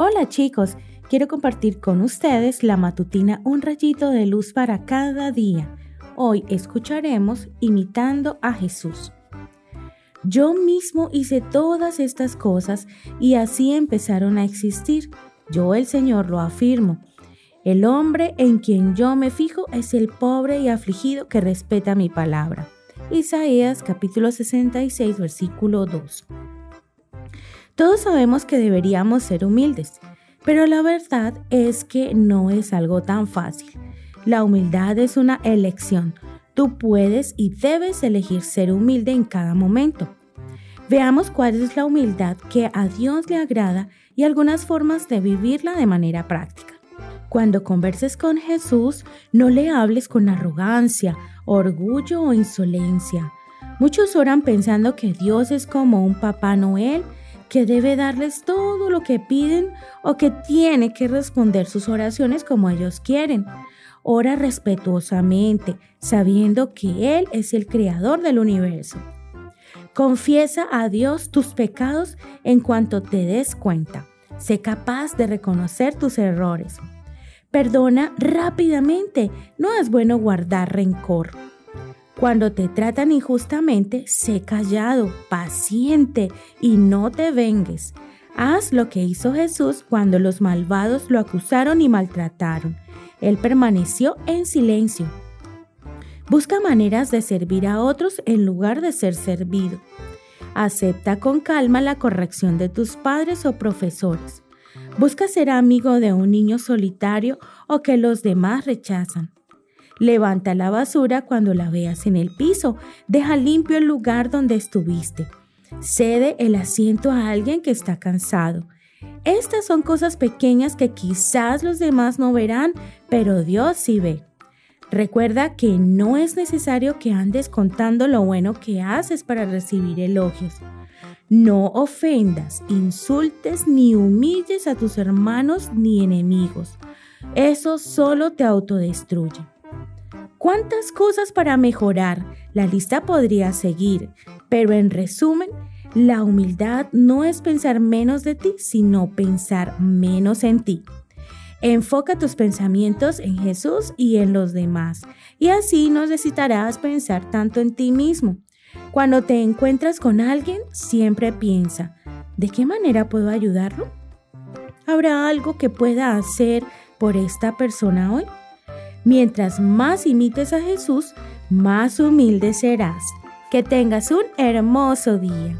Hola chicos, quiero compartir con ustedes la matutina Un rayito de luz para cada día. Hoy escucharemos Imitando a Jesús. Yo mismo hice todas estas cosas y así empezaron a existir. Yo el Señor lo afirmo. El hombre en quien yo me fijo es el pobre y afligido que respeta mi palabra. Isaías capítulo 66 versículo 2. Todos sabemos que deberíamos ser humildes, pero la verdad es que no es algo tan fácil. La humildad es una elección. Tú puedes y debes elegir ser humilde en cada momento. Veamos cuál es la humildad que a Dios le agrada y algunas formas de vivirla de manera práctica. Cuando converses con Jesús, no le hables con arrogancia, orgullo o insolencia. Muchos oran pensando que Dios es como un Papá Noel que debe darles todo lo que piden o que tiene que responder sus oraciones como ellos quieren. Ora respetuosamente, sabiendo que Él es el creador del universo. Confiesa a Dios tus pecados en cuanto te des cuenta. Sé capaz de reconocer tus errores. Perdona rápidamente. No es bueno guardar rencor. Cuando te tratan injustamente, sé callado, paciente y no te vengues. Haz lo que hizo Jesús cuando los malvados lo acusaron y maltrataron. Él permaneció en silencio. Busca maneras de servir a otros en lugar de ser servido. Acepta con calma la corrección de tus padres o profesores. Busca ser amigo de un niño solitario o que los demás rechazan. Levanta la basura cuando la veas en el piso. Deja limpio el lugar donde estuviste. Cede el asiento a alguien que está cansado. Estas son cosas pequeñas que quizás los demás no verán, pero Dios sí ve. Recuerda que no es necesario que andes contando lo bueno que haces para recibir elogios. No ofendas, insultes ni humilles a tus hermanos ni enemigos. Eso solo te autodestruye. ¿Cuántas cosas para mejorar? La lista podría seguir, pero en resumen, la humildad no es pensar menos de ti, sino pensar menos en ti. Enfoca tus pensamientos en Jesús y en los demás, y así no necesitarás pensar tanto en ti mismo. Cuando te encuentras con alguien, siempre piensa, ¿de qué manera puedo ayudarlo? ¿Habrá algo que pueda hacer por esta persona hoy? Mientras más imites a Jesús, más humilde serás. Que tengas un hermoso día.